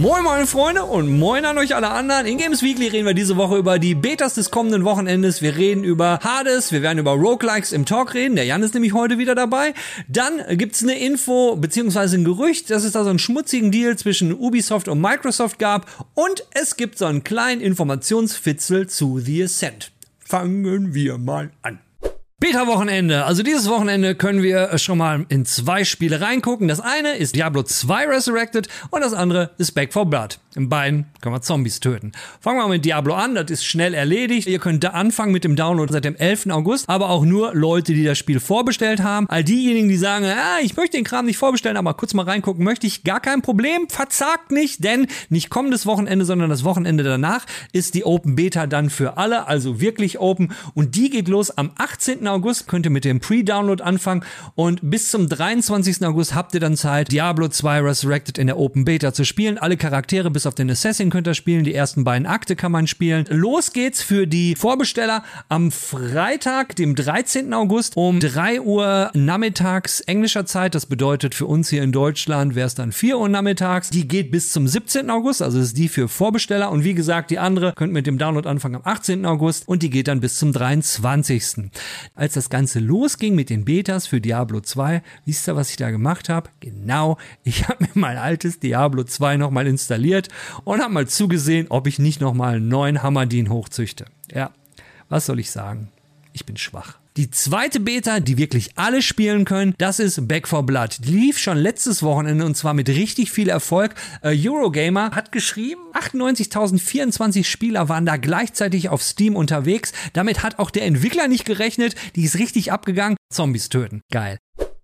Moin meine Freunde und moin an euch alle anderen. In Games Weekly reden wir diese Woche über die Betas des kommenden Wochenendes. Wir reden über Hades, wir werden über Roguelikes im Talk reden. Der Jan ist nämlich heute wieder dabei. Dann gibt's eine Info beziehungsweise ein Gerücht, dass es da so einen schmutzigen Deal zwischen Ubisoft und Microsoft gab. Und es gibt so einen kleinen Informationsfitzel zu The Ascent. Fangen wir mal an. Beta-Wochenende. Also dieses Wochenende können wir schon mal in zwei Spiele reingucken. Das eine ist Diablo 2 Resurrected und das andere ist Back 4 Blood. In beiden können wir Zombies töten. Fangen wir mal mit Diablo an, das ist schnell erledigt. Ihr könnt da anfangen mit dem Download seit dem 11. August, aber auch nur Leute, die das Spiel vorbestellt haben. All diejenigen, die sagen, ah, ich möchte den Kram nicht vorbestellen, aber kurz mal reingucken möchte ich, gar kein Problem, verzagt nicht, denn nicht kommendes Wochenende, sondern das Wochenende danach ist die Open Beta dann für alle, also wirklich open und die geht los am 18. August, könnt ihr mit dem Pre-Download anfangen und bis zum 23. August habt ihr dann Zeit, Diablo 2 Resurrected in der Open Beta zu spielen. Alle Charaktere bis auf den Assassin könnt ihr spielen, die ersten beiden Akte kann man spielen. Los geht's für die Vorbesteller am Freitag, dem 13. August um 3 Uhr nachmittags englischer Zeit. Das bedeutet für uns hier in Deutschland wäre es dann 4 Uhr nachmittags. Die geht bis zum 17. August, also ist die für Vorbesteller. Und wie gesagt, die andere könnt mit dem Download anfangen am 18. August und die geht dann bis zum 23. Als das Ganze losging mit den Betas für Diablo 2, wisst ihr, was ich da gemacht habe? Genau, ich habe mir mein altes Diablo 2 nochmal installiert und habe mal zugesehen, ob ich nicht nochmal einen neuen Hammerdin hochzüchte. Ja, was soll ich sagen? Ich bin schwach. Die zweite Beta, die wirklich alle spielen können, das ist Back 4 Blood. Die lief schon letztes Wochenende und zwar mit richtig viel Erfolg. Äh, Eurogamer hat geschrieben, 98.024 Spieler waren da gleichzeitig auf Steam unterwegs. Damit hat auch der Entwickler nicht gerechnet. Die ist richtig abgegangen. Zombies töten. Geil.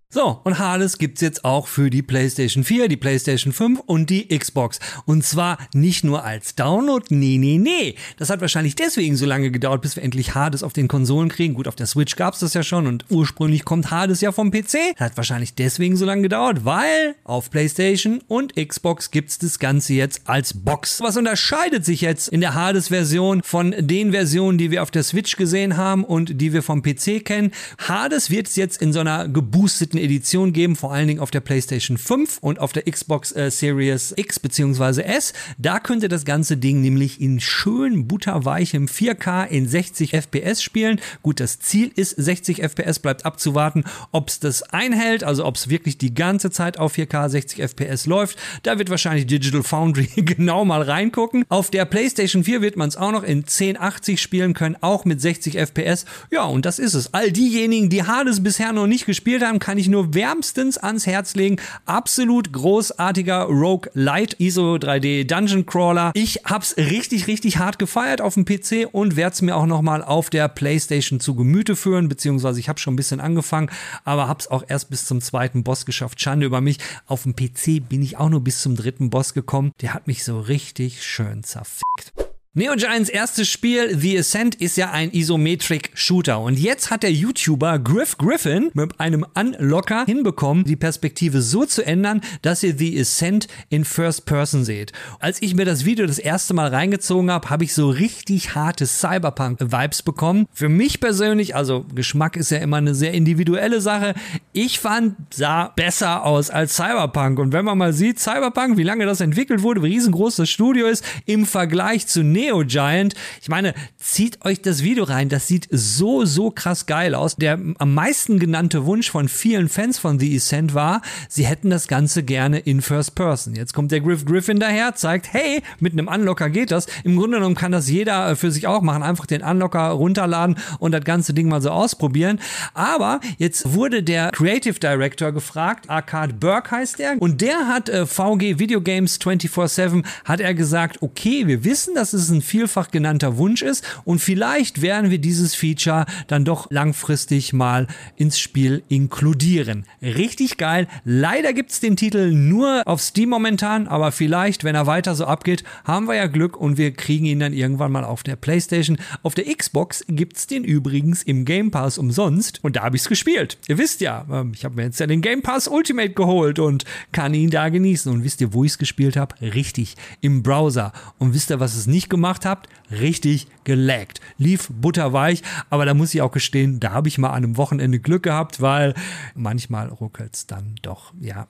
So, und Hades gibt's jetzt auch für die PlayStation 4, die PlayStation 5 und die Xbox. Und zwar nicht nur als Download, nee, nee, nee. Das hat wahrscheinlich deswegen so lange gedauert, bis wir endlich Hades auf den Konsolen kriegen. Gut, auf der Switch gab's das ja schon und ursprünglich kommt Hades ja vom PC. Das hat wahrscheinlich deswegen so lange gedauert, weil auf PlayStation und Xbox gibt's das Ganze jetzt als Box. Was unterscheidet sich jetzt in der Hades-Version von den Versionen, die wir auf der Switch gesehen haben und die wir vom PC kennen? Hades wird jetzt in so einer geboosteten Edition geben, vor allen Dingen auf der PlayStation 5 und auf der Xbox äh, Series X bzw. S. Da könnte das ganze Ding nämlich in schön butterweichem 4K in 60 FPS spielen. Gut, das Ziel ist 60 FPS, bleibt abzuwarten, ob es das einhält, also ob es wirklich die ganze Zeit auf 4K 60 FPS läuft. Da wird wahrscheinlich Digital Foundry genau mal reingucken. Auf der PlayStation 4 wird man es auch noch in 1080 spielen können, auch mit 60 FPS. Ja, und das ist es. All diejenigen, die Hades bisher noch nicht gespielt haben, kann ich nur nur wärmstens ans Herz legen. Absolut großartiger Rogue Light ISO 3D Dungeon Crawler. Ich hab's richtig, richtig hart gefeiert auf dem PC und werde es mir auch nochmal auf der PlayStation zu Gemüte führen, beziehungsweise ich habe schon ein bisschen angefangen, aber hab's auch erst bis zum zweiten Boss geschafft. Schande über mich. Auf dem PC bin ich auch nur bis zum dritten Boss gekommen. Der hat mich so richtig schön zerfickt. Neo Giants erstes Spiel, The Ascent, ist ja ein Isometric-Shooter. Und jetzt hat der YouTuber Griff Griffin mit einem Unlocker hinbekommen, die Perspektive so zu ändern, dass ihr The Ascent in First Person seht. Als ich mir das Video das erste Mal reingezogen habe, habe ich so richtig harte Cyberpunk-Vibes bekommen. Für mich persönlich, also Geschmack ist ja immer eine sehr individuelle Sache. Ich fand, sah besser aus als Cyberpunk. Und wenn man mal sieht, Cyberpunk, wie lange das entwickelt wurde, wie riesengroß das Studio ist, im Vergleich zu Neo Neo Giant. Ich meine, zieht euch das Video rein. Das sieht so, so krass geil aus. Der am meisten genannte Wunsch von vielen Fans von The Ascent war, sie hätten das Ganze gerne in First Person. Jetzt kommt der Griff Griffin daher, zeigt, hey, mit einem Unlocker geht das. Im Grunde genommen kann das jeder äh, für sich auch machen. Einfach den Unlocker runterladen und das ganze Ding mal so ausprobieren. Aber jetzt wurde der Creative Director gefragt, Arcade Burke heißt er, und der hat äh, VG Video Games 24-7 hat er gesagt, okay, wir wissen, dass es ein ein vielfach genannter Wunsch ist und vielleicht werden wir dieses Feature dann doch langfristig mal ins Spiel inkludieren. Richtig geil. Leider gibt's den Titel nur auf Steam momentan, aber vielleicht, wenn er weiter so abgeht, haben wir ja Glück und wir kriegen ihn dann irgendwann mal auf der Playstation. Auf der Xbox gibt's den übrigens im Game Pass umsonst und da habe ich's gespielt. Ihr wisst ja, ähm, ich habe mir jetzt ja den Game Pass Ultimate geholt und kann ihn da genießen. Und wisst ihr, wo ich's gespielt habe? Richtig, im Browser. Und wisst ihr, was es nicht gemacht habt? Richtig gelaggt. Lief butterweich, aber da muss ich auch gestehen, da habe ich mal an einem Wochenende Glück gehabt, weil manchmal ruckelt's dann doch, ja.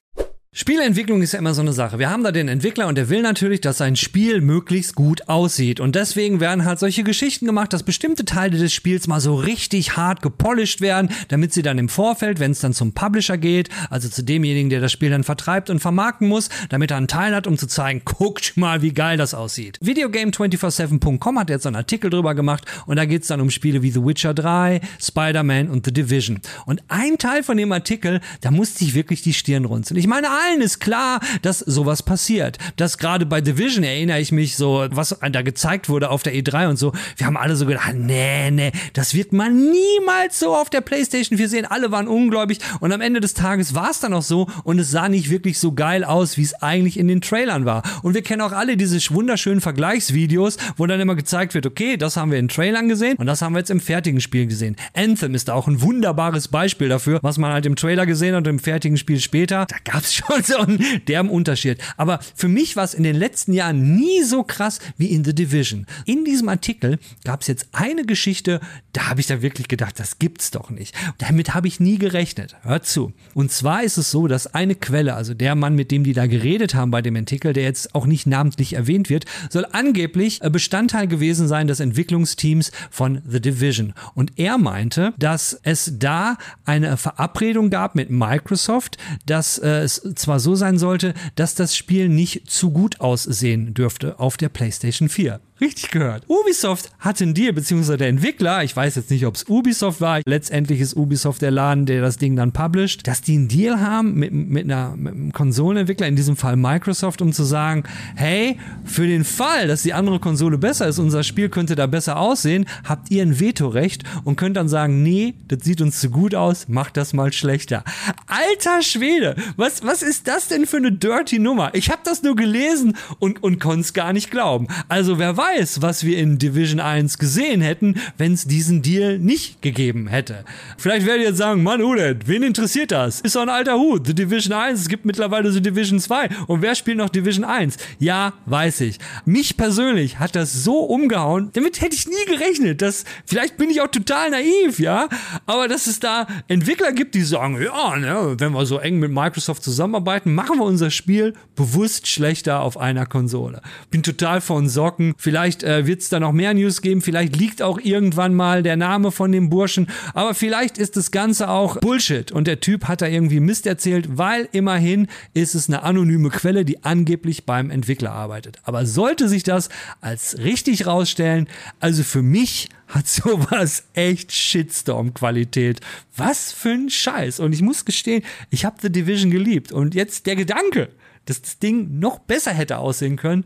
Spielentwicklung ist ja immer so eine Sache. Wir haben da den Entwickler und der will natürlich, dass sein Spiel möglichst gut aussieht. Und deswegen werden halt solche Geschichten gemacht, dass bestimmte Teile des Spiels mal so richtig hart gepolished werden, damit sie dann im Vorfeld, wenn es dann zum Publisher geht, also zu demjenigen, der das Spiel dann vertreibt und vermarkten muss, damit er einen Teil hat, um zu zeigen, guckt mal, wie geil das aussieht. Videogame247.com hat jetzt einen Artikel drüber gemacht und da geht es dann um Spiele wie The Witcher 3, Spider-Man und The Division. Und ein Teil von dem Artikel, da musste ich wirklich die Stirn runzeln. Ich meine, allen ist klar, dass sowas passiert. Dass gerade bei Division erinnere ich mich so, was da gezeigt wurde auf der E3 und so. Wir haben alle so gedacht, nee, nee, das wird man niemals so auf der PlayStation 4 sehen. Alle waren ungläubig und am Ende des Tages war es dann auch so und es sah nicht wirklich so geil aus, wie es eigentlich in den Trailern war. Und wir kennen auch alle diese wunderschönen Vergleichsvideos, wo dann immer gezeigt wird, okay, das haben wir in Trailern gesehen und das haben wir jetzt im fertigen Spiel gesehen. Anthem ist da auch ein wunderbares Beispiel dafür, was man halt im Trailer gesehen hat und im fertigen Spiel später. Da gab es schon so ein derben Unterschied. Aber für mich war es in den letzten Jahren nie so krass wie in The Division. In diesem Artikel gab es jetzt eine Geschichte, da habe ich da wirklich gedacht, das gibt's doch nicht. Damit habe ich nie gerechnet. Hört zu. Und zwar ist es so, dass eine Quelle, also der Mann, mit dem die da geredet haben bei dem Artikel, der jetzt auch nicht namentlich erwähnt wird, soll angeblich Bestandteil gewesen sein des Entwicklungsteams von The Division. Und er meinte, dass es da eine Verabredung gab mit Microsoft, dass äh, es zwar so sein sollte, dass das Spiel nicht zu gut aussehen dürfte auf der PlayStation 4. Richtig gehört. Ubisoft hatte einen Deal, beziehungsweise der Entwickler, ich weiß jetzt nicht, ob es Ubisoft war, letztendlich ist Ubisoft der Laden, der das Ding dann published, dass die einen Deal haben mit, mit, einer, mit einem Konsolenentwickler, in diesem Fall Microsoft, um zu sagen, hey, für den Fall, dass die andere Konsole besser ist, unser Spiel könnte da besser aussehen, habt ihr ein Vetorecht und könnt dann sagen, nee, das sieht uns zu gut aus, macht das mal schlechter. Alter Schwede, was, was ist das denn für eine dirty Nummer? Ich habe das nur gelesen und, und konnte es gar nicht glauben. Also wer weiß, weiß, was wir in Division 1 gesehen hätten, wenn es diesen Deal nicht gegeben hätte. Vielleicht werdet ihr jetzt sagen, Mann, Udet, wen interessiert das? Ist doch ein alter Hut. The Division 1, es gibt mittlerweile The Division 2. Und wer spielt noch Division 1? Ja, weiß ich. Mich persönlich hat das so umgehauen, damit hätte ich nie gerechnet. Dass, vielleicht bin ich auch total naiv, ja. Aber dass es da Entwickler gibt, die sagen, ja, ne, wenn wir so eng mit Microsoft zusammenarbeiten, machen wir unser Spiel bewusst schlechter auf einer Konsole. Bin total von Socken. Vielleicht Vielleicht äh, wird es da noch mehr News geben. Vielleicht liegt auch irgendwann mal der Name von dem Burschen. Aber vielleicht ist das Ganze auch Bullshit. Und der Typ hat da irgendwie Mist erzählt, weil immerhin ist es eine anonyme Quelle, die angeblich beim Entwickler arbeitet. Aber sollte sich das als richtig rausstellen, also für mich hat sowas echt Shitstorm-Qualität. Was für ein Scheiß. Und ich muss gestehen, ich habe The Division geliebt. Und jetzt der Gedanke, dass das Ding noch besser hätte aussehen können,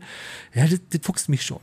ja, das, das fuchst mich schon.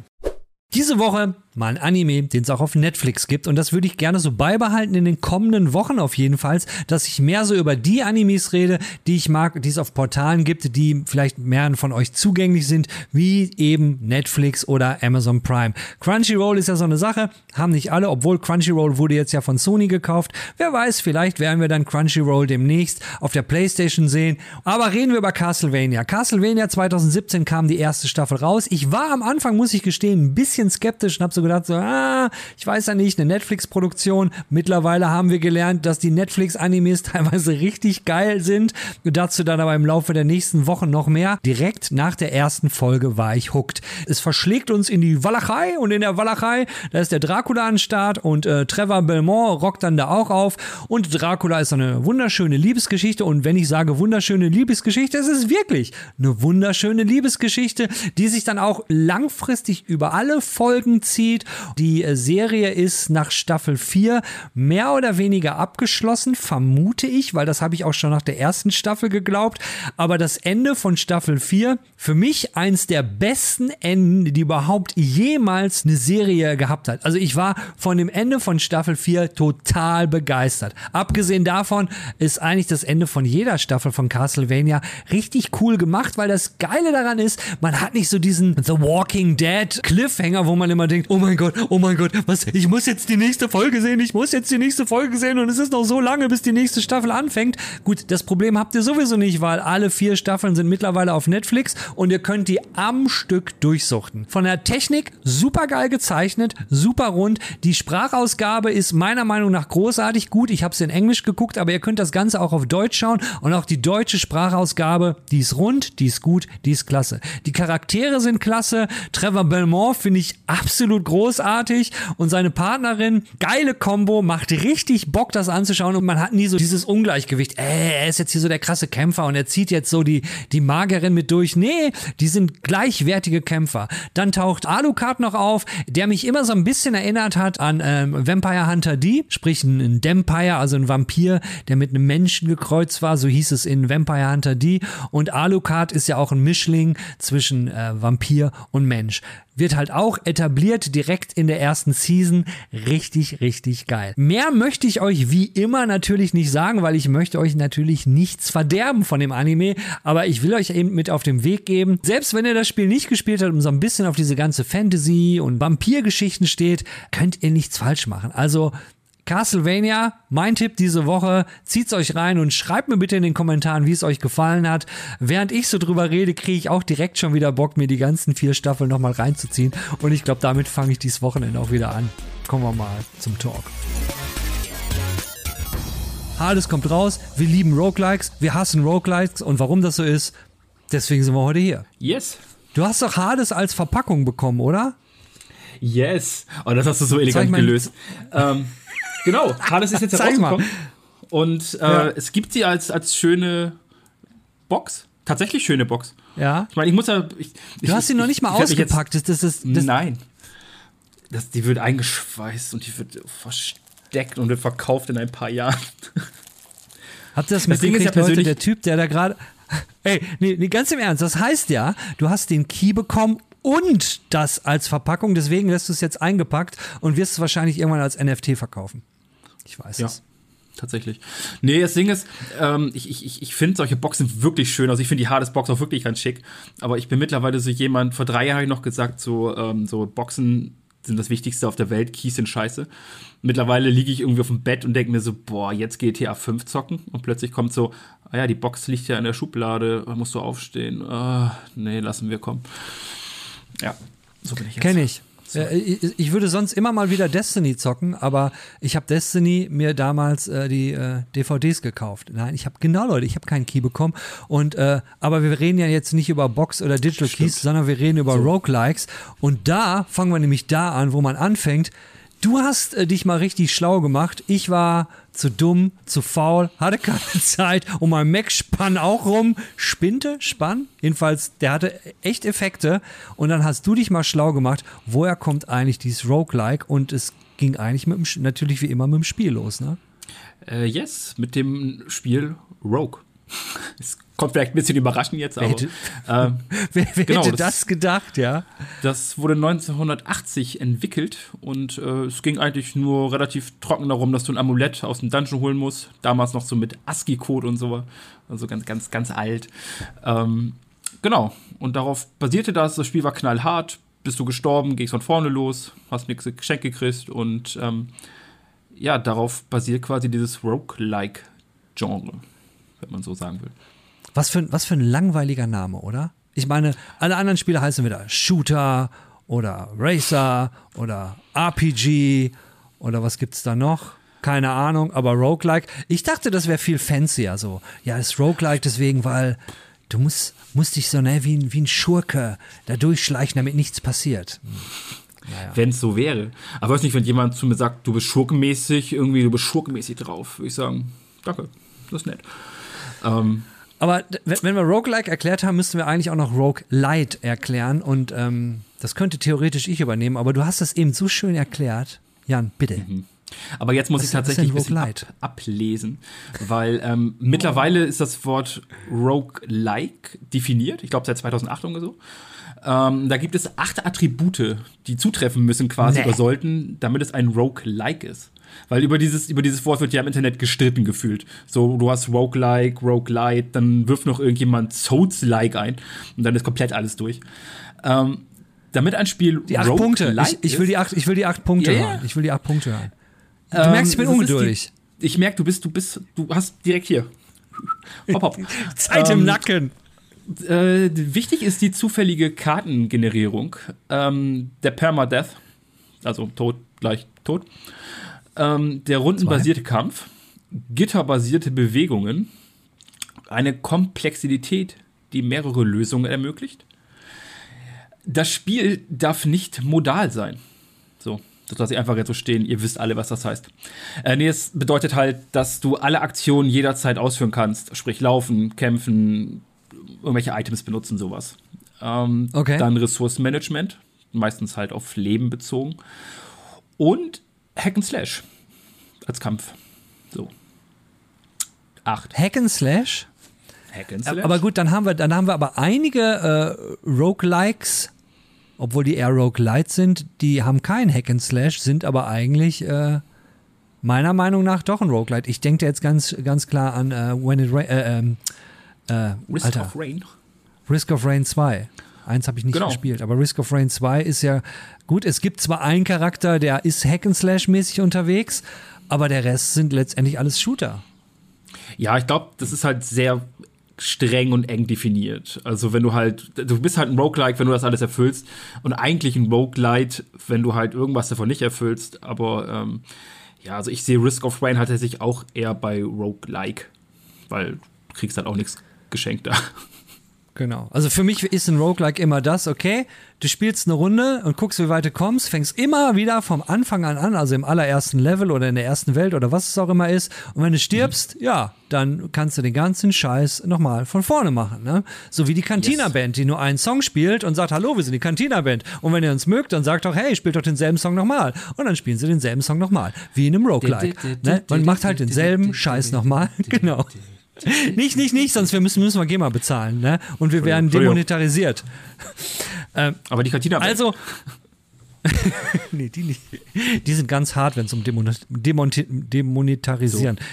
Diese Woche mal ein Anime, den es auch auf Netflix gibt. Und das würde ich gerne so beibehalten in den kommenden Wochen auf jeden Fall, dass ich mehr so über die Animes rede, die ich mag, die es auf Portalen gibt, die vielleicht mehr von euch zugänglich sind, wie eben Netflix oder Amazon Prime. Crunchyroll ist ja so eine Sache, haben nicht alle, obwohl Crunchyroll wurde jetzt ja von Sony gekauft. Wer weiß, vielleicht werden wir dann Crunchyroll demnächst auf der Playstation sehen. Aber reden wir über Castlevania. Castlevania 2017 kam die erste Staffel raus. Ich war am Anfang, muss ich gestehen, ein bisschen skeptisch und habe so gedacht, so, ah, ich weiß ja nicht, eine Netflix-Produktion. Mittlerweile haben wir gelernt, dass die Netflix-Animes teilweise richtig geil sind. Dazu dann aber im Laufe der nächsten Wochen noch mehr. Direkt nach der ersten Folge war ich hooked. Es verschlägt uns in die Walachei und in der Walachei, da ist der Dracula an Start und äh, Trevor Belmont rockt dann da auch auf. Und Dracula ist eine wunderschöne Liebesgeschichte. Und wenn ich sage wunderschöne Liebesgeschichte, es ist wirklich eine wunderschöne Liebesgeschichte, die sich dann auch langfristig über alle Folgen zieht aussieht. Die äh, Serie ist nach Staffel 4 mehr oder weniger abgeschlossen, vermute ich, weil das habe ich auch schon nach der ersten Staffel geglaubt. Aber das Ende von Staffel 4, für mich eins der besten Enden, die überhaupt jemals eine Serie gehabt hat. Also ich war von dem Ende von Staffel 4 total begeistert. Abgesehen davon ist eigentlich das Ende von jeder Staffel von Castlevania richtig cool gemacht, weil das Geile daran ist, man hat nicht so diesen The Walking Dead Cliffhanger, wo man immer denkt, oh mein Gott, oh mein Gott, was, ich muss jetzt die nächste Folge sehen, ich muss jetzt die nächste Folge sehen und es ist noch so lange, bis die nächste Staffel anfängt. Gut, das Problem habt ihr sowieso nicht, weil alle vier Staffeln sind mittlerweile auf Netflix und ihr könnt die am Stück durchsuchten. Von der Technik super geil gezeichnet, super rund. Die Sprachausgabe ist meiner Meinung nach großartig gut. Ich habe es in Englisch geguckt, aber ihr könnt das Ganze auch auf Deutsch schauen und auch die deutsche Sprachausgabe, die ist rund, die ist gut, die ist klasse. Die Charaktere sind klasse. Trevor Belmont finde ich absolut großartig und seine Partnerin, geile Combo, macht richtig Bock, das anzuschauen und man hat nie so dieses Ungleichgewicht. Äh, er ist jetzt hier so der krasse Kämpfer und er zieht jetzt so die, die Magerin mit durch. Nee, die sind gleichwertige Kämpfer. Dann taucht Alucard noch auf, der mich immer so ein bisschen erinnert hat an ähm, Vampire Hunter D, sprich ein, Vampire, also ein Vampir, der mit einem Menschen gekreuzt war, so hieß es in Vampire Hunter D. Und Alucard ist ja auch ein Mischling zwischen äh, Vampir und Mensch wird halt auch etabliert direkt in der ersten Season. Richtig, richtig geil. Mehr möchte ich euch wie immer natürlich nicht sagen, weil ich möchte euch natürlich nichts verderben von dem Anime, aber ich will euch eben mit auf den Weg geben. Selbst wenn ihr das Spiel nicht gespielt habt und so ein bisschen auf diese ganze Fantasy und Vampirgeschichten steht, könnt ihr nichts falsch machen. Also Castlevania, mein Tipp diese Woche, zieht's euch rein und schreibt mir bitte in den Kommentaren, wie es euch gefallen hat. Während ich so drüber rede, kriege ich auch direkt schon wieder Bock, mir die ganzen vier Staffeln nochmal reinzuziehen. Und ich glaube, damit fange ich dieses Wochenende auch wieder an. Kommen wir mal zum Talk. Hades kommt raus, wir lieben Roguelikes, wir hassen Roguelikes und warum das so ist, deswegen sind wir heute hier. Yes. Du hast doch Hades als Verpackung bekommen, oder? Yes. Oh, das hast du so elegant gelöst. Ähm, Genau, Hades ist jetzt herausgekommen. Und äh, ja. es gibt sie als, als schöne Box. Tatsächlich schöne Box. Ja. Ich meine, ich muss ja. Ich, du hast sie noch nicht mal ausgepackt. Jetzt, das, das, das, nein. Das, die wird eingeschweißt und die wird versteckt und wird verkauft in ein paar Jahren. Habt ihr das, das mitgekriegt, ja Leute? Der Typ, der da gerade. Ey, nee, nee, ganz im Ernst. Das heißt ja, du hast den Key bekommen und das als Verpackung. Deswegen lässt du es jetzt eingepackt und wirst es wahrscheinlich irgendwann als NFT verkaufen. Ich weiß ja. es. Tatsächlich. Nee, das Ding ist, ähm, ich, ich, ich finde solche Boxen wirklich schön. Also ich finde die Hades Box auch wirklich ganz schick. Aber ich bin mittlerweile so jemand, vor drei Jahren noch gesagt, so, ähm, so Boxen sind das Wichtigste auf der Welt, Keys sind scheiße. Mittlerweile liege ich irgendwie auf dem Bett und denke mir so, boah, jetzt GTA 5 zocken. Und plötzlich kommt so, ah ja, die Box liegt ja in der Schublade, musst du aufstehen. Ah, nee, lassen wir kommen. Ja, so bin ich jetzt. Kenn ich. So. Ich würde sonst immer mal wieder Destiny zocken, aber ich habe Destiny mir damals äh, die äh, DVDs gekauft. Nein, ich habe genau Leute, ich habe keinen Key bekommen. Und äh, aber wir reden ja jetzt nicht über Box oder Digital Stimmt. Keys, sondern wir reden über so. Roguelikes. Und da fangen wir nämlich da an, wo man anfängt. Du hast äh, dich mal richtig schlau gemacht. Ich war zu dumm, zu faul, hatte keine Zeit und mein Mac spann auch rum. Spinte, spann. Jedenfalls, der hatte echt Effekte. Und dann hast du dich mal schlau gemacht, woher kommt eigentlich dieses Roguelike? Und es ging eigentlich mit dem, natürlich wie immer mit dem Spiel los, ne? Äh, yes, mit dem Spiel Rogue. Es kommt vielleicht ein bisschen überraschend jetzt, aber. Wer hätte, äh, wer, wer genau, hätte das, das, gedacht, ja? Das wurde 1980 entwickelt und äh, es ging eigentlich nur relativ trocken darum, dass du ein Amulett aus dem Dungeon holen musst. Damals noch so mit ASCII-Code und so. Also ganz, ganz, ganz alt. Ähm, genau. Und darauf basierte das. Das Spiel war knallhart. Bist du gestorben, gehst von vorne los, hast nichts Geschenk gekriegt und ähm, ja, darauf basiert quasi dieses Roguelike-Genre wenn man so sagen will. Was für, was für ein langweiliger Name, oder? Ich meine, alle anderen Spiele heißen wieder Shooter oder Racer oder RPG oder was gibt's da noch? Keine Ahnung, aber Roguelike. Ich dachte, das wäre viel fancier so. Ja, es ist Roguelike deswegen, weil du musst, musst dich so ne, wie, wie ein Schurke da durchschleichen, damit nichts passiert. Hm. Naja. Wenn es so wäre. Aber weiß nicht, wenn jemand zu mir sagt, du bist schurkenmäßig, irgendwie, du bist schurkenmäßig drauf, würde ich sagen, danke, das ist nett. Ähm, Aber wenn wir Roguelike erklärt haben, müssten wir eigentlich auch noch Roguelite erklären und ähm, das könnte theoretisch ich übernehmen, aber du hast das eben so schön erklärt. Jan, bitte. Mhm. Aber jetzt muss was ich tatsächlich ein bisschen ab, ablesen, weil ähm, mittlerweile ist das Wort Roguelike definiert, ich glaube seit 2008 oder so. Ähm, da gibt es acht Attribute, die zutreffen müssen quasi nee. oder sollten, damit es ein Roguelike ist. Weil über dieses, über dieses Wort wird ja im Internet gestritten gefühlt. So, du hast Roguelike, Roguelite, dann wirft noch irgendjemand Souls-like ein und dann ist komplett alles durch. Ähm, damit ein Spiel die acht Punkte. Ich, ich, will die acht, ich will die acht Punkte yeah. hören. Ich will die acht Punkte hören. Du ähm, merkst, ich bin ungeduldig. Die, ich merke, du bist, du bist, du hast direkt hier. Hopp, hopp. Zeit ähm, im Nacken. Äh, wichtig ist die zufällige Kartengenerierung. Ähm, der Permadeath, also Tod gleich Tod. Ähm, der rundenbasierte Zwei. Kampf, gitterbasierte Bewegungen, eine Komplexität, die mehrere Lösungen ermöglicht. Das Spiel darf nicht modal sein. So, das lasse ich einfach jetzt so stehen. Ihr wisst alle, was das heißt. Äh, nee, es bedeutet halt, dass du alle Aktionen jederzeit ausführen kannst. Sprich, laufen, kämpfen, irgendwelche Items benutzen, sowas. Ähm, okay. Dann Ressourcenmanagement, meistens halt auf Leben bezogen. Und Hack and Slash als Kampf. So. Acht. Hack and Slash? Hack and Slash. Aber gut, dann haben wir, dann haben wir aber einige äh, Roguelikes, obwohl die eher Roguelites sind, die haben kein Hack and Slash, sind aber eigentlich äh, meiner Meinung nach doch ein Roguelite. Ich denke jetzt ganz, ganz klar an uh, When It Rain, äh, ähm, äh, Risk Alter. of Rain. Risk of Rain 2. Eins habe ich nicht genau. gespielt, aber Risk of Rain 2 ist ja gut. Es gibt zwar einen Charakter, der ist Hack-and-Slash-mäßig unterwegs, aber der Rest sind letztendlich alles Shooter. Ja, ich glaube, das ist halt sehr streng und eng definiert. Also wenn du halt, du bist halt ein Roguelike, wenn du das alles erfüllst und eigentlich ein Roguelite, wenn du halt irgendwas davon nicht erfüllst. Aber ähm, ja, also ich sehe Risk of Rain halt tatsächlich auch eher bei Roguelike, weil du kriegst halt auch nichts geschenkt da. Genau. Also für mich ist ein Roguelike immer das, okay, du spielst eine Runde und guckst, wie weit du kommst, fängst immer wieder vom Anfang an an, also im allerersten Level oder in der ersten Welt oder was es auch immer ist. Und wenn du stirbst, mhm. ja, dann kannst du den ganzen Scheiß nochmal von vorne machen. Ne? So wie die Cantina-Band, die nur einen Song spielt und sagt, hallo, wir sind die Cantina-Band. Und wenn ihr uns mögt, dann sagt doch, hey, spielt doch denselben Song nochmal. Und dann spielen sie denselben Song nochmal. Wie in einem Roguelike. Ne? Man macht halt denselben Scheiß nochmal. genau nicht, nicht, nicht, sonst wir müssen, müssen wir GEMA bezahlen, ne? Und wir werden demonetarisiert. ähm, Aber die Kantine. Also. nee, die nicht. Die sind ganz hart, wenn es um Demonetarisieren. So.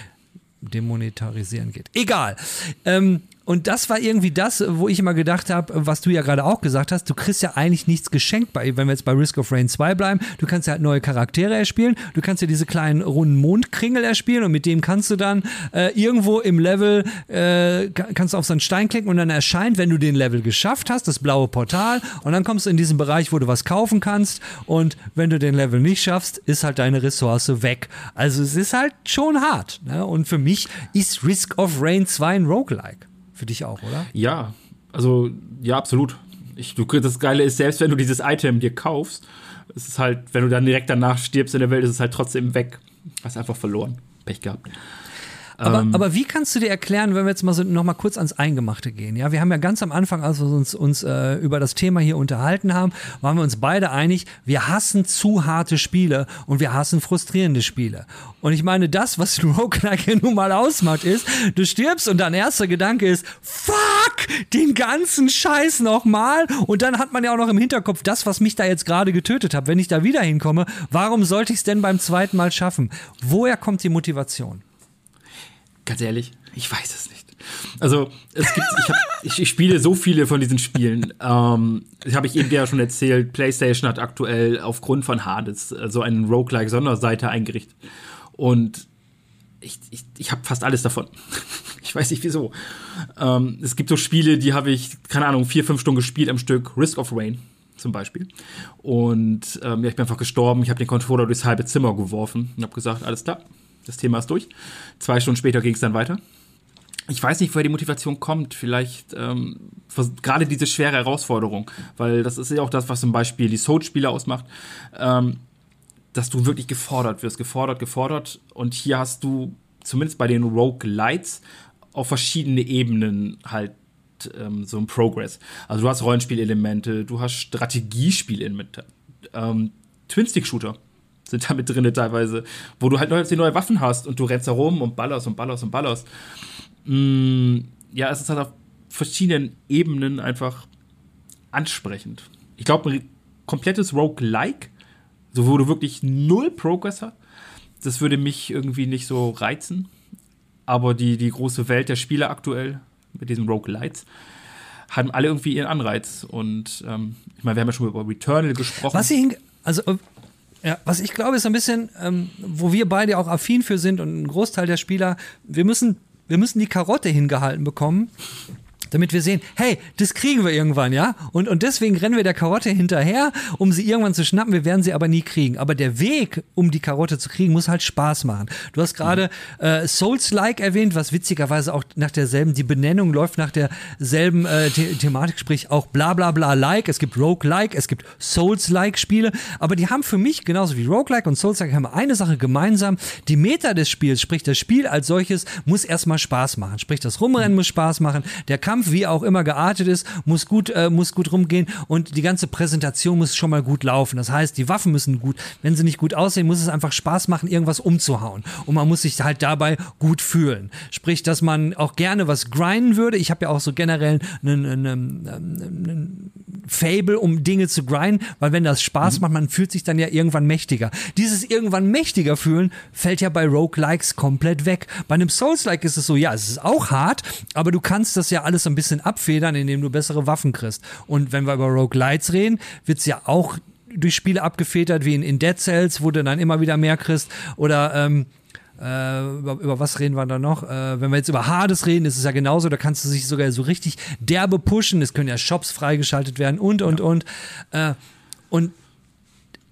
Demonetarisieren geht. Egal. Ähm, und das war irgendwie das, wo ich immer gedacht habe, was du ja gerade auch gesagt hast, du kriegst ja eigentlich nichts geschenkt bei, wenn wir jetzt bei Risk of Rain 2 bleiben, du kannst ja halt neue Charaktere erspielen, du kannst ja diese kleinen runden Mondkringel erspielen und mit dem kannst du dann äh, irgendwo im Level, äh, kannst du auf so einen Stein klicken und dann erscheint, wenn du den Level geschafft hast, das blaue Portal und dann kommst du in diesen Bereich, wo du was kaufen kannst und wenn du den Level nicht schaffst, ist halt deine Ressource weg. Also es ist halt schon hart. Ne? Und für mich ist Risk of Rain 2 ein Roguelike. Für dich auch, oder? Ja, also ja, absolut. Ich, du, das Geile ist, selbst wenn du dieses Item dir kaufst, ist es halt, wenn du dann direkt danach stirbst in der Welt, ist es halt trotzdem weg. Hast einfach verloren. Pech gehabt. Aber, ähm, aber wie kannst du dir erklären, wenn wir jetzt mal so noch mal kurz ans Eingemachte gehen? Ja, wir haben ja ganz am Anfang, als wir uns, uns äh, über das Thema hier unterhalten haben, waren wir uns beide einig, wir hassen zu harte Spiele und wir hassen frustrierende Spiele. Und ich meine, das, was Roguelike nun mal ausmacht, ist, du stirbst und dein erster Gedanke ist, fuck, den ganzen Scheiß nochmal. Und dann hat man ja auch noch im Hinterkopf, das, was mich da jetzt gerade getötet hat, wenn ich da wieder hinkomme, warum sollte ich es denn beim zweiten Mal schaffen? Woher kommt die Motivation? Ganz ehrlich, ich weiß es nicht. Also, es gibt, ich, hab, ich, ich spiele so viele von diesen Spielen. Ähm, das habe ich eben ja schon erzählt. PlayStation hat aktuell aufgrund von Hades so also eine Roguelike-Sonderseite eingerichtet. Und ich, ich, ich habe fast alles davon. ich weiß nicht wieso. Ähm, es gibt so Spiele, die habe ich, keine Ahnung, vier, fünf Stunden gespielt am Stück. Risk of Rain zum Beispiel. Und ähm, ja, ich bin einfach gestorben. Ich habe den Controller durchs halbe Zimmer geworfen und habe gesagt, alles klar, das Thema ist durch. Zwei Stunden später ging es dann weiter. Ich weiß nicht, woher die Motivation kommt. Vielleicht ähm, gerade diese schwere Herausforderung, weil das ist ja auch das, was zum Beispiel die Soul-Spiele ausmacht, ähm, dass du wirklich gefordert wirst, gefordert, gefordert. Und hier hast du zumindest bei den Rogue Lights auf verschiedene Ebenen halt ähm, so ein Progress. Also du hast Rollenspielelemente, du hast Strategiespielelemente, ähm, Twin-Stick-Shooter sind da mit drin teilweise, wo du halt neue, neue Waffen hast und du rennst da rum und ballerst und ballerst und ballerst. Mm, ja, es ist halt auf verschiedenen Ebenen einfach ansprechend. Ich glaube, ein komplettes Roguelike, so wo du wirklich null Progress hast, das würde mich irgendwie nicht so reizen. Aber die, die große Welt der Spiele aktuell mit diesen Roguelites haben alle irgendwie ihren Anreiz. Und ähm, ich meine, wir haben ja schon über Returnal gesprochen. Was ich, also ja, was ich glaube, ist ein bisschen, ähm, wo wir beide auch affin für sind und ein Großteil der Spieler, wir müssen, wir müssen die Karotte hingehalten bekommen, damit wir sehen, hey, das kriegen wir irgendwann, ja? Und, und deswegen rennen wir der Karotte hinterher, um sie irgendwann zu schnappen. Wir werden sie aber nie kriegen. Aber der Weg, um die Karotte zu kriegen, muss halt Spaß machen. Du hast gerade mhm. äh, Souls-like erwähnt, was witzigerweise auch nach derselben, die Benennung läuft nach derselben äh, The Thematik, sprich auch bla bla bla like. Es gibt Rogue-like, es gibt Souls-like Spiele, aber die haben für mich, genauso wie Rogue-like und Souls-like, haben eine Sache gemeinsam. Die Meta des Spiels, sprich das Spiel als solches, muss erstmal Spaß machen. Sprich, das Rumrennen mhm. muss Spaß machen, der Kampf Kampf, wie auch immer geartet ist, muss gut, äh, muss gut rumgehen und die ganze Präsentation muss schon mal gut laufen. Das heißt, die Waffen müssen gut, wenn sie nicht gut aussehen, muss es einfach Spaß machen, irgendwas umzuhauen. Und man muss sich halt dabei gut fühlen. Sprich, dass man auch gerne was grinden würde. Ich habe ja auch so generell einen, einen, einen Fable, um Dinge zu grinden, weil wenn das Spaß mhm. macht, man fühlt sich dann ja irgendwann mächtiger. Dieses irgendwann mächtiger fühlen fällt ja bei Roguelikes komplett weg. Bei einem Souls-like ist es so, ja, es ist auch hart, aber du kannst das ja alles so ein bisschen abfedern, indem du bessere Waffen kriegst. Und wenn wir über Roguelites reden, wird es ja auch durch Spiele abgefedert, wie in, in Dead Cells, wo du dann immer wieder mehr kriegst. Oder ähm, äh, über, über, was reden wir da noch? Äh, wenn wir jetzt über Hades reden, ist es ja genauso, da kannst du sich sogar so richtig derbe pushen. Es können ja Shops freigeschaltet werden und, und, ja. und. Äh, und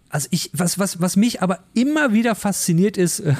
also ich, was, was, was mich aber immer wieder fasziniert ist, äh,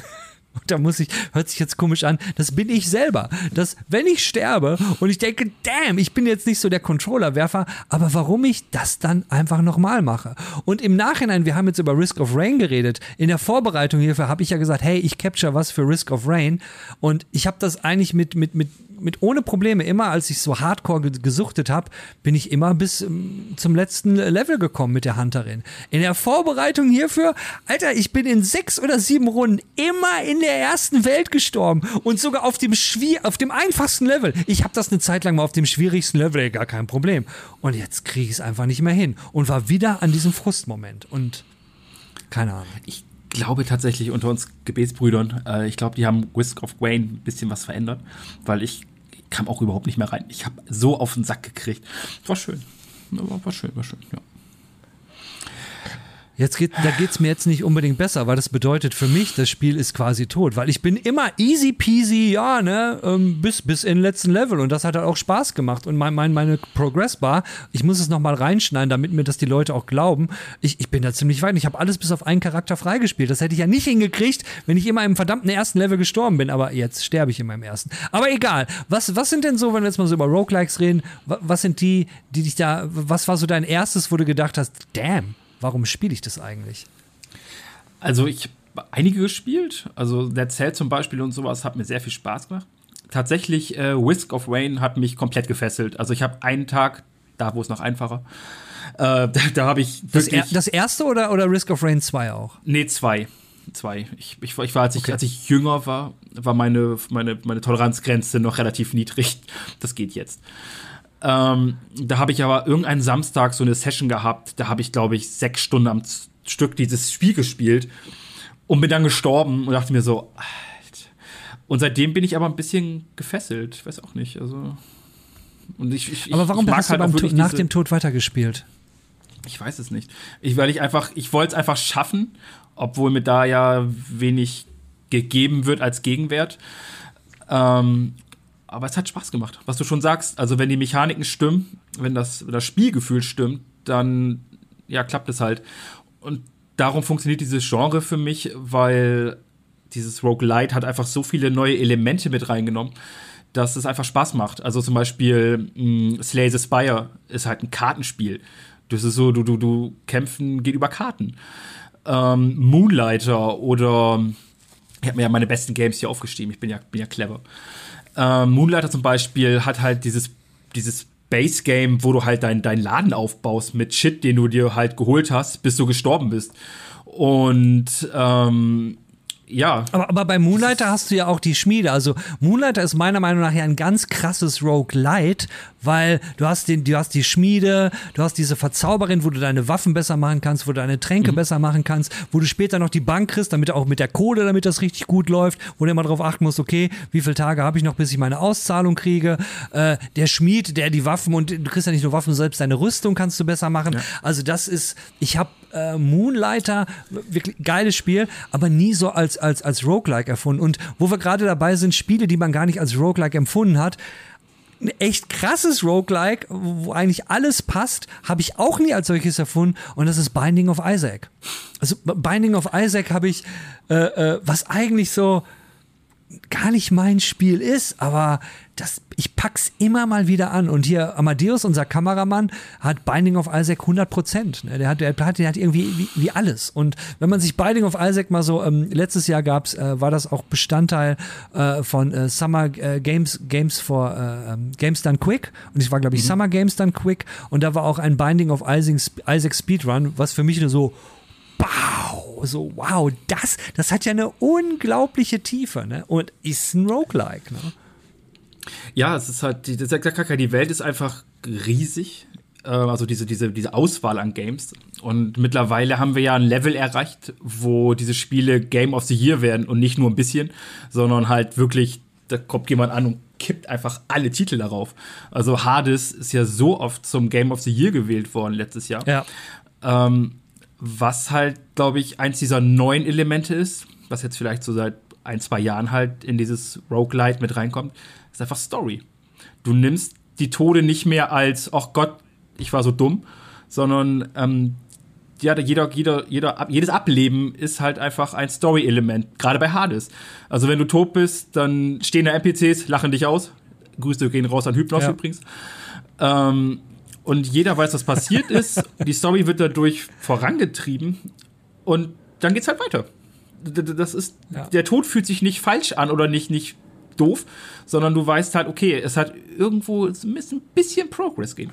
und da muss ich, hört sich jetzt komisch an, das bin ich selber. Dass, wenn ich sterbe und ich denke, damn, ich bin jetzt nicht so der Controllerwerfer, aber warum ich das dann einfach nochmal mache. Und im Nachhinein, wir haben jetzt über Risk of Rain geredet. In der Vorbereitung hierfür habe ich ja gesagt, hey, ich capture was für Risk of Rain. Und ich habe das eigentlich mit, mit, mit mit ohne Probleme immer, als ich so hardcore gesuchtet habe, bin ich immer bis ähm, zum letzten Level gekommen mit der Hunterin. In der Vorbereitung hierfür, Alter, ich bin in sechs oder sieben Runden immer in der ersten Welt gestorben und sogar auf dem schwier auf dem einfachsten Level. Ich habe das eine Zeit lang mal auf dem schwierigsten Level, gar kein Problem. Und jetzt kriege ich es einfach nicht mehr hin und war wieder an diesem Frustmoment und keine Ahnung. Ich glaube tatsächlich unter uns Gebetsbrüdern, äh, ich glaube, die haben Whisk of Wayne ein bisschen was verändert, weil ich kam auch überhaupt nicht mehr rein. Ich habe so auf den Sack gekriegt. War schön. War, war schön, war schön, ja. Jetzt geht, da geht's mir jetzt nicht unbedingt besser, weil das bedeutet für mich, das Spiel ist quasi tot, weil ich bin immer easy peasy, ja, ne, ähm, bis, bis in den letzten Level. Und das hat halt auch Spaß gemacht. Und mein, mein, meine Progress Bar, ich muss es nochmal reinschneiden, damit mir das die Leute auch glauben, ich, ich bin da ziemlich weit. Ich habe alles bis auf einen Charakter freigespielt, das hätte ich ja nicht hingekriegt, wenn ich immer im verdammten ersten Level gestorben bin, aber jetzt sterbe ich in meinem ersten. Aber egal, was, was sind denn so, wenn wir jetzt mal so über Roguelikes reden, was sind die, die dich da, was war so dein erstes, wo du gedacht hast, damn, warum spiele ich das eigentlich? Also ich habe einige gespielt. Also der Zelt zum Beispiel und sowas hat mir sehr viel Spaß gemacht. Tatsächlich, äh, Whisk of Rain hat mich komplett gefesselt. Also ich habe einen Tag, da wo es noch einfacher, äh, da, da habe ich das, er, das, erste oder, oder Risk of Rain 2 auch? Nee, zwei. Zwei. Ich, ich, ich war, als ich, okay. als ich jünger war, war meine, meine, meine Toleranzgrenze noch relativ niedrig. Das geht jetzt. Ähm, da habe ich aber irgendeinen Samstag so eine Session gehabt. Da habe ich, glaube ich, sechs Stunden am Stück dieses Spiel gespielt und bin dann gestorben und dachte mir so, Alter. Und seitdem bin ich aber ein bisschen gefesselt. Ich weiß auch nicht. Also. Und ich, ich, aber warum ich hast du halt beim nach dem Tod weitergespielt? Ich weiß es nicht. Ich, weil ich einfach, ich wollte es einfach schaffen, obwohl mir da ja wenig gegeben wird als Gegenwert. Ähm, aber es hat Spaß gemacht, was du schon sagst. Also wenn die Mechaniken stimmen, wenn das, das Spielgefühl stimmt, dann ja, klappt es halt. Und darum funktioniert dieses Genre für mich, weil dieses Roguelite hat einfach so viele neue Elemente mit reingenommen, dass es einfach Spaß macht. Also zum Beispiel mh, mm, Slay the Spire ist halt ein Kartenspiel. Das ist so, du, du, du kämpfen geht über Karten. Ähm, Moonlighter oder ich habe mir ja meine besten Games hier aufgeschrieben, ich bin ja, bin ja clever. Ähm, Moonlighter zum Beispiel hat halt dieses, dieses Base Game, wo du halt deinen dein Laden aufbaust mit Shit, den du dir halt geholt hast, bis du gestorben bist. Und ähm, ja. Aber, aber bei Moonlighter hast du ja auch die Schmiede. Also Moonlighter ist meiner Meinung nach ja ein ganz krasses Roguelite, weil du hast den, du hast die Schmiede, du hast diese Verzauberin, wo du deine Waffen besser machen kannst, wo du deine Tränke mhm. besser machen kannst, wo du später noch die Bank kriegst, damit auch mit der Kohle, damit das richtig gut läuft, wo du immer darauf achten musst, okay, wie viele Tage habe ich noch, bis ich meine Auszahlung kriege. Äh, der Schmied, der die Waffen und du kriegst ja nicht nur Waffen, selbst deine Rüstung kannst du besser machen. Ja. Also das ist, ich habe äh, Moonlighter, wirklich geiles Spiel, aber nie so als, als, als Roguelike erfunden. Und wo wir gerade dabei sind, Spiele, die man gar nicht als Roguelike empfunden hat, ein echt krasses Roguelike, wo eigentlich alles passt, habe ich auch nie als solches erfunden und das ist Binding of Isaac. Also Binding of Isaac habe ich, äh, äh, was eigentlich so gar nicht mein Spiel ist, aber das, ich pack's immer mal wieder an. Und hier Amadeus, unser Kameramann, hat Binding of Isaac 100 Prozent. Ne? Der hat, der hat, der hat irgendwie wie, wie, alles. Und wenn man sich Binding of Isaac mal so, ähm, letztes Jahr gab's, äh, war das auch Bestandteil äh, von äh, Summer äh, Games, Games for äh, ähm, Games Done Quick. Und ich war, glaube ich, mhm. Summer Games Done Quick. Und da war auch ein Binding of Isaac, Isaac Speedrun, was für mich nur so, wow, so wow, das, das hat ja eine unglaubliche Tiefe, ne? Und ist ein Roguelike, ne? Ja, es ist halt, die, die Welt ist einfach riesig. Äh, also diese, diese, diese Auswahl an Games. Und mittlerweile haben wir ja ein Level erreicht, wo diese Spiele Game of the Year werden und nicht nur ein bisschen, sondern halt wirklich, da kommt jemand an und kippt einfach alle Titel darauf. Also Hades ist ja so oft zum Game of the Year gewählt worden letztes Jahr. Ja. Ähm, was halt, glaube ich, eins dieser neuen Elemente ist, was jetzt vielleicht so seit ein, zwei Jahren halt in dieses Roguelite mit reinkommt, ist einfach Story. Du nimmst die Tode nicht mehr als, ach Gott, ich war so dumm, sondern ähm, ja, jeder, jeder, jeder, jedes Ableben ist halt einfach ein Story-Element, gerade bei Hades. Also wenn du tot bist, dann stehen da NPCs, lachen dich aus. Grüße gehen raus an Hypnos ja. übrigens. Ähm, und jeder weiß, was passiert ist. Die Story wird dadurch vorangetrieben und dann geht's halt weiter. Das ist, ja. der Tod fühlt sich nicht falsch an oder nicht, nicht doof, sondern du weißt halt, okay, es hat irgendwo ein bisschen Progress gehen.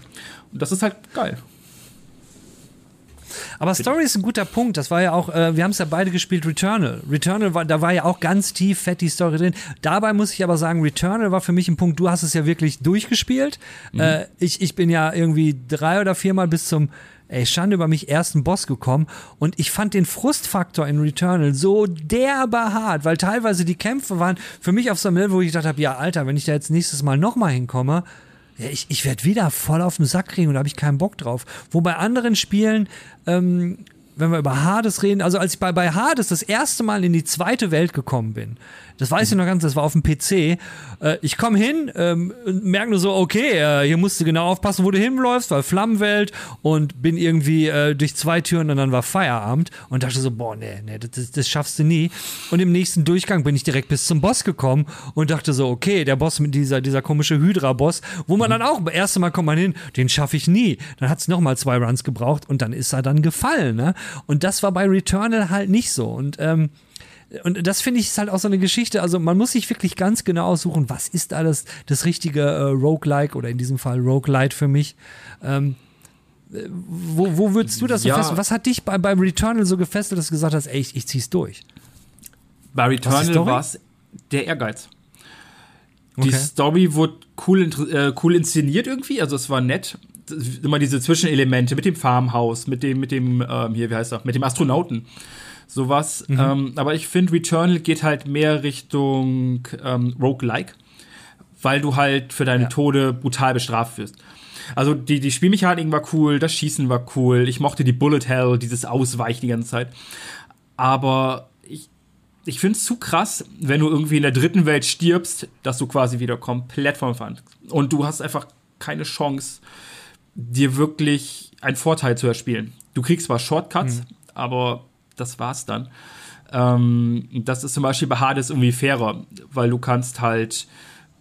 Und das ist halt geil. Aber Story ist ein guter Punkt. Das war ja auch, äh, wir haben es ja beide gespielt, Returnal. Returnal war, da war ja auch ganz tief fett die Story drin. Dabei muss ich aber sagen, Returnal war für mich ein Punkt, du hast es ja wirklich durchgespielt. Mhm. Äh, ich, ich bin ja irgendwie drei oder viermal bis zum ey, Schande über mich, ersten Boss gekommen und ich fand den Frustfaktor in Returnal so derbe hart, weil teilweise die Kämpfe waren für mich auf so einem Level, wo ich gedacht habe, ja, Alter, wenn ich da jetzt nächstes Mal nochmal hinkomme, ja, ich, ich werde wieder voll auf den Sack kriegen und da habe ich keinen Bock drauf. Wo bei anderen Spielen ähm, wenn wir über Hades reden, also als ich bei, bei Hades das erste Mal in die zweite Welt gekommen bin, das weiß ich noch ganz, das war auf dem PC. Äh, ich komme hin, ähm, merke nur so, okay, äh, hier musst du genau aufpassen, wo du hinläufst, weil Flammenwelt und bin irgendwie äh, durch zwei Türen und dann war Feierabend und dachte so, boah, nee, nee, das, das schaffst du nie. Und im nächsten Durchgang bin ich direkt bis zum Boss gekommen und dachte so, okay, der Boss mit dieser, dieser komische Hydra-Boss, wo man dann auch, das erste Mal kommt man hin, den schaffe ich nie. Dann hat es nochmal zwei Runs gebraucht und dann ist er dann gefallen, ne? Und das war bei Returnal halt nicht so. Und ähm, und das finde ich ist halt auch so eine Geschichte. Also man muss sich wirklich ganz genau aussuchen, was ist alles das richtige äh, Roguelike oder in diesem Fall Roguelite für mich. Ähm, äh, wo, wo würdest du das so ja. fest? Was hat dich bei, beim Returnal so gefesselt, dass du gesagt hast, ey, ich, ich zieh's durch? Bei Returnal war es der Ehrgeiz. Die okay. Story wurde cool, äh, cool inszeniert irgendwie, also es war nett. Immer diese Zwischenelemente mit dem Farmhaus, mit dem, mit dem, ähm, hier, wie heißt er, mit dem Astronauten sowas. Mhm. Ähm, aber ich finde, Returnal geht halt mehr Richtung ähm, Roguelike, weil du halt für deine ja. Tode brutal bestraft wirst. Also die, die Spielmechanik war cool, das Schießen war cool, ich mochte die Bullet Hell, dieses Ausweichen die ganze Zeit. Aber ich, ich finde es zu krass, wenn du irgendwie in der dritten Welt stirbst, dass du quasi wieder komplett vom Fand. Und du hast einfach keine Chance, dir wirklich einen Vorteil zu erspielen. Du kriegst zwar Shortcuts, mhm. aber das war's dann. Ähm, das ist zum Beispiel bei Hades irgendwie fairer, weil du kannst halt,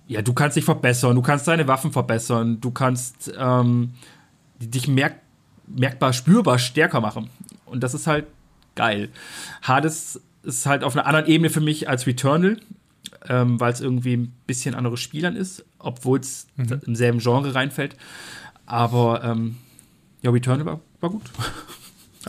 ja, du kannst dich verbessern, du kannst deine Waffen verbessern, du kannst ähm, dich merk merkbar, spürbar stärker machen. Und das ist halt geil. Hades ist halt auf einer anderen Ebene für mich als Returnal. ähm, weil es irgendwie ein bisschen anderes Spielern ist, obwohl es mhm. im selben Genre reinfällt. Aber ähm, ja, Returnal war, war gut.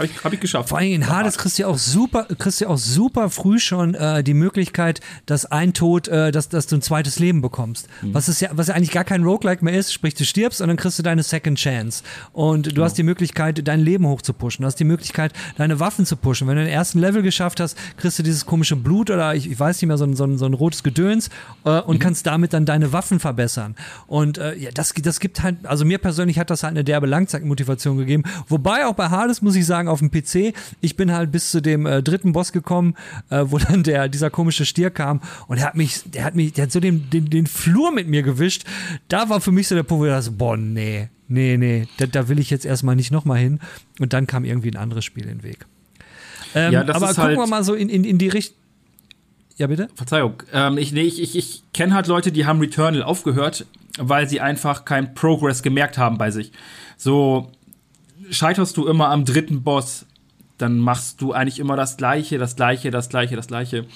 Habe ich, hab ich geschafft. Vor allem in Hades kriegst du ja auch super, kriegst du auch super früh schon äh, die Möglichkeit, dass ein Tod, äh, dass, dass du ein zweites Leben bekommst. Mhm. Was ist ja, was ja eigentlich gar kein Roguelike mehr ist, sprich, du stirbst und dann kriegst du deine Second Chance. Und du genau. hast die Möglichkeit, dein Leben hochzupushen. Du hast die Möglichkeit, deine Waffen zu pushen. Wenn du den ersten Level geschafft hast, kriegst du dieses komische Blut oder ich, ich weiß nicht mehr, so ein, so ein, so ein rotes Gedöns äh, und mhm. kannst damit dann deine Waffen verbessern. Und äh, ja, das, das gibt halt, also mir persönlich hat das halt eine derbe Langzeitmotivation gegeben. Wobei auch bei Hades muss ich sagen, auf dem PC. Ich bin halt bis zu dem äh, dritten Boss gekommen, äh, wo dann der, dieser komische Stier kam und er hat mich, der hat mich, der hat so den, den, den Flur mit mir gewischt. Da war für mich so der Punkt, wo ich dachte, boah, nee, nee, nee, da, da will ich jetzt erstmal nicht nochmal hin. Und dann kam irgendwie ein anderes Spiel in den Weg. Ähm, ja, aber gucken halt wir mal so in, in, in die Richtung. Ja, bitte? Verzeihung. Ähm, ich nee, ich, ich, ich kenne halt Leute, die haben Returnal aufgehört, weil sie einfach keinen Progress gemerkt haben bei sich. So, scheiterst du immer am dritten Boss, dann machst du eigentlich immer das Gleiche, das Gleiche, das Gleiche, das Gleiche.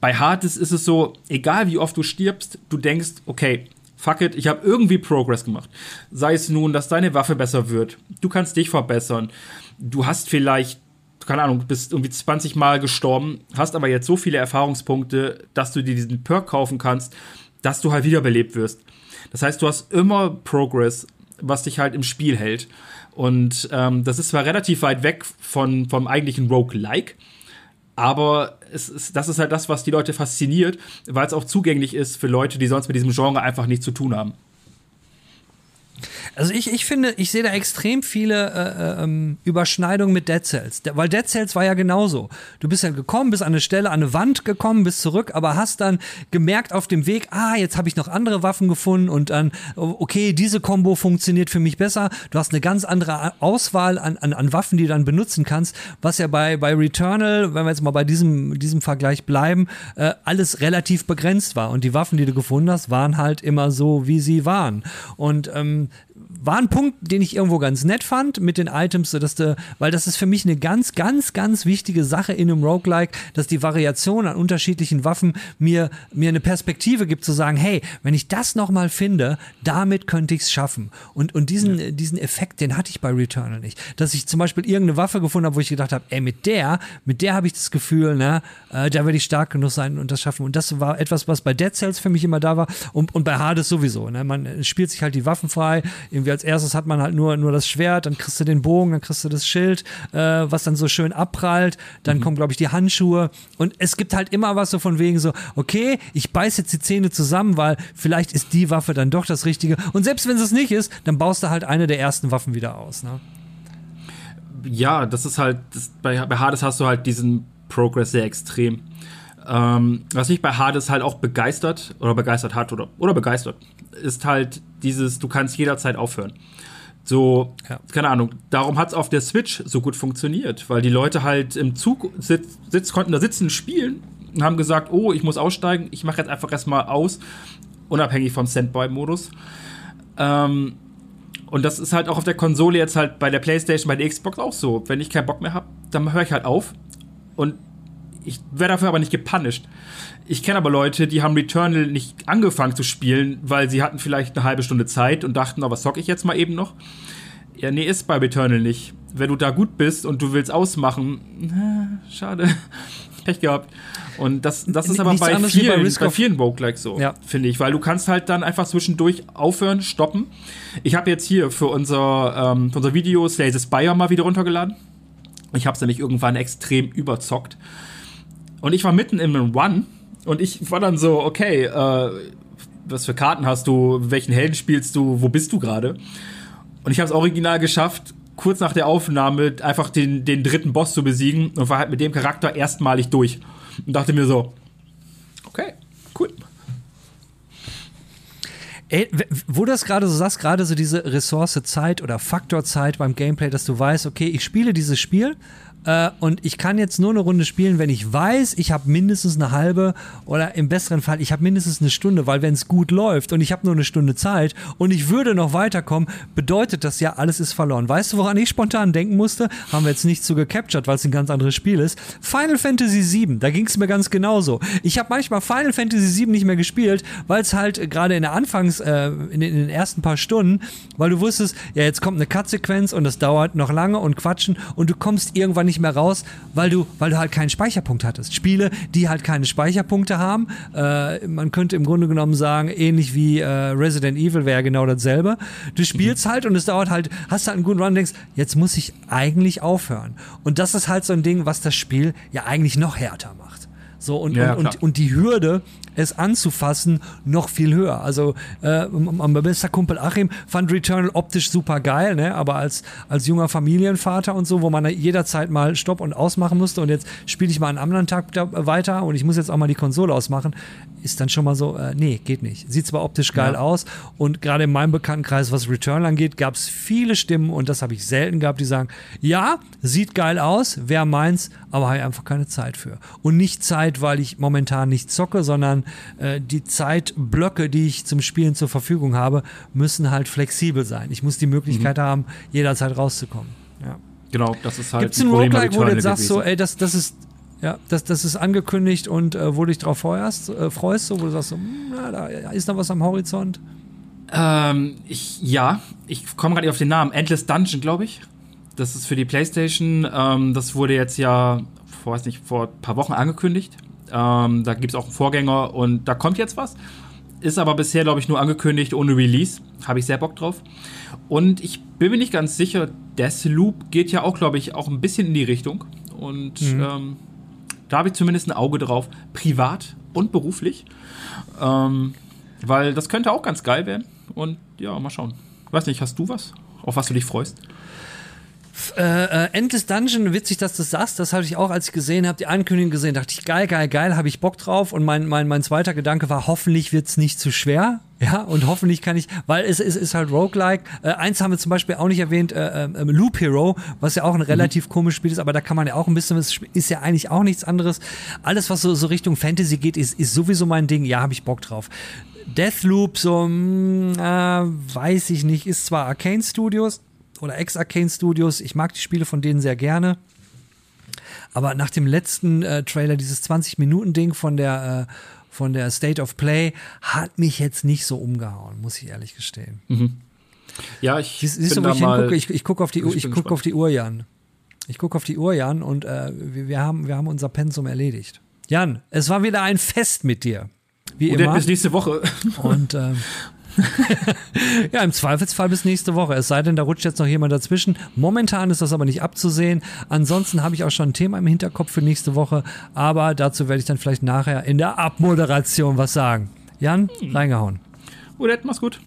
Bei Hades ist es so, egal wie oft du stirbst, du denkst, okay, fuck it, ich habe irgendwie Progress gemacht. Sei es nun, dass deine Waffe besser wird, du kannst dich verbessern, du hast vielleicht, keine Ahnung, bist irgendwie 20 Mal gestorben, hast aber jetzt so viele Erfahrungspunkte, dass du dir diesen Perk kaufen kannst, dass du halt wiederbelebt wirst. Das heißt, du hast immer Progress, was dich halt im Spiel hält. Und ähm, das ist zwar relativ weit weg von, vom eigentlichen Rogue-like, aber es ist, das ist halt das, was die Leute fasziniert, weil es auch zugänglich ist für Leute, die sonst mit diesem Genre einfach nichts zu tun haben. Also ich, ich finde, ich sehe da extrem viele äh, äh, ähm, Überschneidungen mit Dead Cells. weil Dead Cells war ja genauso. Du bist ja gekommen, bist an eine Stelle, an eine Wand gekommen, bist zurück, aber hast dann gemerkt auf dem Weg, ah, jetzt habe ich noch andere Waffen gefunden und dann, okay, diese Combo funktioniert für mich besser. Du hast eine ganz andere Auswahl an, an, an Waffen, die du dann benutzen kannst, was ja bei, bei Returnal, wenn wir jetzt mal bei diesem, diesem Vergleich bleiben, äh, alles relativ begrenzt war. Und die Waffen, die du gefunden hast, waren halt immer so, wie sie waren. Und ähm, war ein Punkt, den ich irgendwo ganz nett fand mit den Items, dass du, weil das ist für mich eine ganz, ganz, ganz wichtige Sache in einem Roguelike, dass die Variation an unterschiedlichen Waffen mir, mir eine Perspektive gibt, zu sagen, hey, wenn ich das nochmal finde, damit könnte ich es schaffen. Und, und diesen, ja. diesen Effekt, den hatte ich bei Returnal nicht. Dass ich zum Beispiel irgendeine Waffe gefunden habe, wo ich gedacht habe, ey, mit der, mit der habe ich das Gefühl, ne, äh, da werde ich stark genug sein und das schaffen. Und das war etwas, was bei Dead Cells für mich immer da war und, und bei Hades sowieso. Ne? Man spielt sich halt die Waffen frei, irgendwie als erstes hat man halt nur, nur das Schwert, dann kriegst du den Bogen, dann kriegst du das Schild, äh, was dann so schön abprallt, dann mhm. kommen, glaube ich, die Handschuhe und es gibt halt immer was so von wegen so, okay, ich beiß jetzt die Zähne zusammen, weil vielleicht ist die Waffe dann doch das Richtige und selbst wenn es nicht ist, dann baust du halt eine der ersten Waffen wieder aus, ne? Ja, das ist halt, das, bei, bei Hades hast du halt diesen Progress sehr extrem. Ähm, was mich bei Hades halt auch begeistert oder begeistert hat oder, oder begeistert, ist halt dieses, du kannst jederzeit aufhören. So, ja. keine Ahnung, darum hat es auf der Switch so gut funktioniert, weil die Leute halt im Zug sitz, sitz, konnten da sitzen, spielen und haben gesagt, oh, ich muss aussteigen, ich mache jetzt einfach erstmal aus, unabhängig vom Standby-Modus. Ähm, und das ist halt auch auf der Konsole jetzt halt bei der Playstation, bei der Xbox auch so. Wenn ich keinen Bock mehr habe, dann höre ich halt auf und ich werde dafür aber nicht gepunished. Ich kenne aber Leute, die haben Returnal nicht angefangen zu spielen, weil sie hatten vielleicht eine halbe Stunde Zeit und dachten, oh, was zocke ich jetzt mal eben noch? Ja, nee, ist bei Returnal nicht. Wenn du da gut bist und du willst ausmachen, na, schade. Pech gehabt. Und das, das ist aber bei vielen, bei, bei vielen Roguelikes so, ja. finde ich. Weil du kannst halt dann einfach zwischendurch aufhören, stoppen. Ich habe jetzt hier für unser, ähm, für unser Video Slay the Spire mal wieder runtergeladen. Ich habe es nämlich irgendwann extrem überzockt. Und ich war mitten einem Run und ich war dann so, okay, äh, was für Karten hast du, welchen Helden spielst du, wo bist du gerade? Und ich habe es original geschafft, kurz nach der Aufnahme einfach den, den dritten Boss zu besiegen und war halt mit dem Charakter erstmalig durch. Und dachte mir so, okay, cool. Ey, wo du das gerade so sagst, gerade so diese Ressource Zeit oder Faktor Zeit beim Gameplay, dass du weißt, okay, ich spiele dieses Spiel Äh, und ich kann jetzt nur eine Runde spielen, wenn ich weiß, ich habe mindestens eine halbe oder im besseren Fall, ich habe mindestens eine Stunde, weil wenn es gut läuft und ich habe nur eine Stunde Zeit und ich würde noch weiterkommen, bedeutet das ja, alles ist verloren. Weißt du, woran ich spontan denken musste? Haben wir jetzt nicht so gecaptured, weil es ein ganz anderes Spiel ist. Final Fantasy VII, da ging es mir ganz genauso. Ich habe manchmal Final Fantasy VII nicht mehr gespielt, weil es halt gerade in der Anfangs, äh, in, in, den ersten paar Stunden, weil du wusstest, ja, jetzt kommt eine Cut-Sequenz und das dauert noch lange und quatschen und du kommst irgendwann nicht mehr raus, weil du, weil du halt keinen Speicherpunkt hattest. Spiele, die halt keine Speicherpunkte haben, äh, man könnte im Grunde genommen sagen, ähnlich wie äh, Resident Evil wäre genau dasselbe. Du spielst mhm. halt und es dauert halt, hast halt einen guten Run und denkst, jetzt muss ich eigentlich aufhören. Und das ist halt so ein Ding, was das Spiel ja eigentlich noch härter macht. So, und, ja, und, und, und, die Hürde, es anzufassen, noch viel höher. Also äh, mein bester Kumpel Achim fand Returnal optisch super geil, ne? aber als, als junger Familienvater und so, wo man jederzeit mal Stopp und ausmachen musste und jetzt spiele ich mal einen anderen Tag weiter und ich muss jetzt auch mal die Konsole ausmachen, ist dann schon mal so, äh, nee, geht nicht. Sieht zwar optisch geil ja. aus und gerade in meinem Bekanntenkreis, was Return angeht, gab es viele Stimmen und das habe ich selten gehabt, die sagen, ja, sieht geil aus, wer meins, aber habe ich einfach keine Zeit für. Und nicht Zeit, weil ich momentan nicht zocke, sondern äh, die Zeitblöcke, die ich zum Spielen zur Verfügung habe, müssen halt flexibel sein. Ich muss die Möglichkeit mhm. haben, jederzeit rauszukommen. Ja. Genau, das ist halt Gibt es ein Roguelike, wo du sagst, so, ey, das, das ist ja, das, das ist angekündigt und äh, wo du dich drauf freust, äh, freust so, wo du sagst, so, hm, na, da ist noch was am Horizont. Ähm, ich, ja, ich komme gerade auf den Namen. Endless Dungeon, glaube ich. Das ist für die PlayStation. Ähm, das wurde jetzt ja, vor, weiß nicht, vor ein paar Wochen angekündigt. Ähm, da gibt es auch einen Vorgänger und da kommt jetzt was. Ist aber bisher, glaube ich, nur angekündigt ohne Release. Habe ich sehr Bock drauf. Und ich bin mir nicht ganz sicher, Deathloop geht ja auch, glaube ich, auch ein bisschen in die Richtung. Und mhm. ähm, da habe ich zumindest ein Auge drauf, privat und beruflich. Ähm, weil das könnte auch ganz geil werden. Und ja, mal schauen. Weiß nicht, hast du was, auf was du dich freust? Äh, äh, Endless Dungeon, witzig, dass du das sagst, das habe ich auch, als ich gesehen habe, die Ankündigung gesehen, dachte ich, geil, geil, geil, habe ich Bock drauf. Und mein, mein, mein zweiter Gedanke war, hoffentlich wird es nicht zu schwer. Ja, und hoffentlich kann ich, weil es, es ist halt Roguelike. Äh, eins haben wir zum Beispiel auch nicht erwähnt, äh, äh, Loop Hero, was ja auch ein mhm. relativ mhm. komisches Spiel ist, aber da kann man ja auch ein bisschen, das ist ja eigentlich auch nichts anderes. Alles, was so, so Richtung Fantasy geht, ist, ist sowieso mein Ding. Ja, habe ich Bock drauf. Deathloop, so, mh, hm, äh, weiß ich nicht, ist zwar Arcane Studios, oder Ex-Arcane Studios. Ich mag die Spiele von denen sehr gerne. Aber nach dem letzten äh, Trailer, dieses 20-Minuten-Ding von der, äh, von der State of Play, hat mich jetzt nicht so umgehauen, muss ich ehrlich gestehen. Mhm. Ja, ich Siehst, siehst du, wo ich hingucke? Ich, ich gucke auf die ich gucke auf die Uhr, Jan. Ich gucke auf die Uhr, Jan, und äh, wir, wir, haben, wir haben unser Pensum erledigt. Jan, es war wieder ein Fest mit dir. Wie und immer. bis nächste Woche. Und äh, ja, im Zweifelsfall bis nächste Woche. Es sei denn, da rutscht jetzt noch jemand dazwischen. Momentan ist das aber nicht abzusehen. Ansonsten habe ich auch schon ein Thema im Hinterkopf für nächste Woche, aber dazu werde ich dann vielleicht nachher in der Abmoderation was sagen. Jan, reingehauen. Odette, mach's gut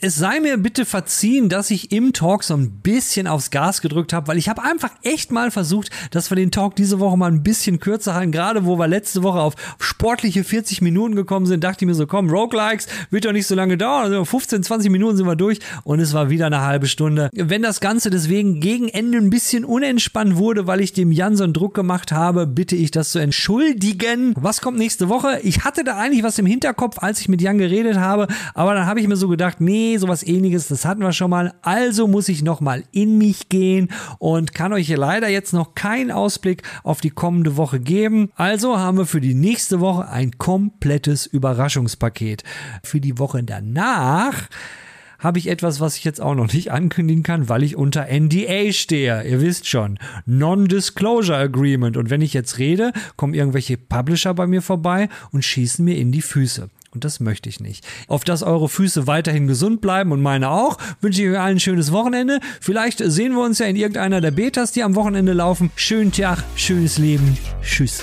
es sei mir bitte verziehen, dass ich im Talk so ein bisschen aufs Gas gedrückt habe, weil ich habe einfach echt mal versucht, dass wir den Talk diese Woche mal ein bisschen kürzer halten. Gerade wo wir letzte Woche auf sportliche 40 Minuten gekommen sind, dachte ich mir so, komm, Roguelikes, wird doch nicht so lange dauern. Also 15, 20 Minuten sind wir durch und es war wieder eine halbe Stunde. Wenn das Ganze deswegen gegen Ende ein bisschen unentspannt wurde, weil ich dem Jan so einen Druck gemacht habe, bitte ich das zu entschuldigen. Was kommt nächste Woche? Ich hatte da eigentlich was im Hinterkopf, als ich mit Jan geredet habe, aber dann habe ich mir so gedacht, nee, nee, sowas ähnliches, das hatten wir schon mal. Also muss ich nochmal in mich gehen und kann euch leider jetzt noch keinen Ausblick auf die kommende Woche geben. Also haben wir für die nächste Woche ein komplettes Überraschungspaket. Für die Woche danach habe ich etwas, was ich jetzt auch noch nicht ankündigen kann, weil ich unter NDA stehe. Ihr wisst schon, Non-Disclosure Agreement. Und wenn ich jetzt rede, kommen irgendwelche Publisher bei mir vorbei und schießen mir in die Füße. Und das möchte ich nicht. Auf dass eure Füße weiterhin gesund bleiben und meine auch, wünsche ich euch allen ein schönes Wochenende. Vielleicht sehen wir uns ja in irgendeiner der Betas, die am Wochenende laufen. Schönen Tag, schönes Leben. Tschüss.